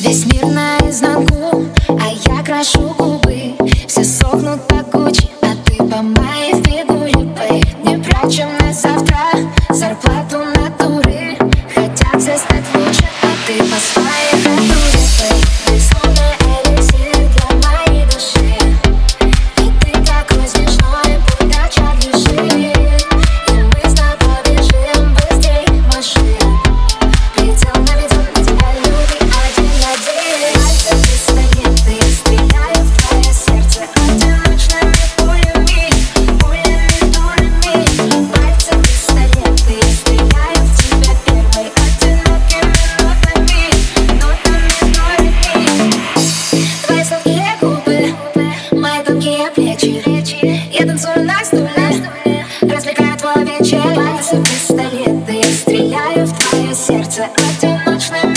Весь мир наизнанку, а я крашу губы. Все сохнут по куче, а ты по моей фигуре. Бэйб, не прячем на завтра зарплату натуры. Хотят все стать Я танцую на стуле Развлекаю твой вечер. Пальцы пистолета Я стреляю в твое сердце. Одиночное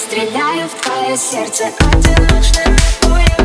стреляю в твое сердце Одиночное пулями.